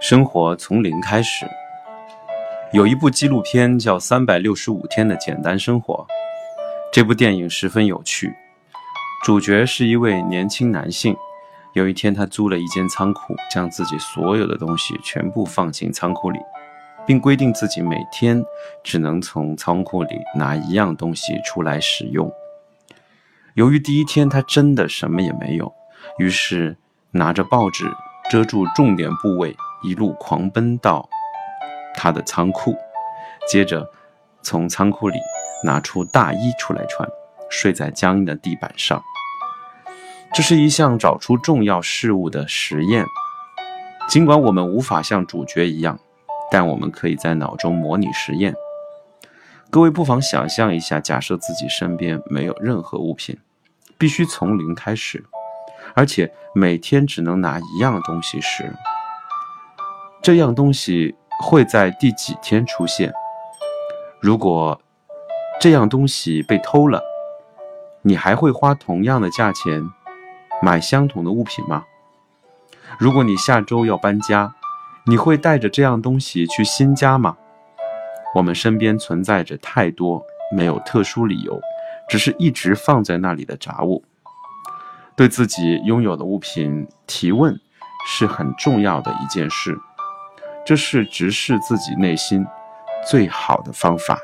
生活从零开始。有一部纪录片叫《三百六十五天的简单生活》，这部电影十分有趣。主角是一位年轻男性。有一天，他租了一间仓库，将自己所有的东西全部放进仓库里，并规定自己每天只能从仓库里拿一样东西出来使用。由于第一天他真的什么也没有，于是拿着报纸遮住重点部位。一路狂奔到他的仓库，接着从仓库里拿出大衣出来穿，睡在僵硬的地板上。这是一项找出重要事物的实验。尽管我们无法像主角一样，但我们可以在脑中模拟实验。各位不妨想象一下，假设自己身边没有任何物品，必须从零开始，而且每天只能拿一样东西时。这样东西会在第几天出现？如果这样东西被偷了，你还会花同样的价钱买相同的物品吗？如果你下周要搬家，你会带着这样东西去新家吗？我们身边存在着太多没有特殊理由，只是一直放在那里的杂物。对自己拥有的物品提问是很重要的一件事。这是直视自己内心最好的方法。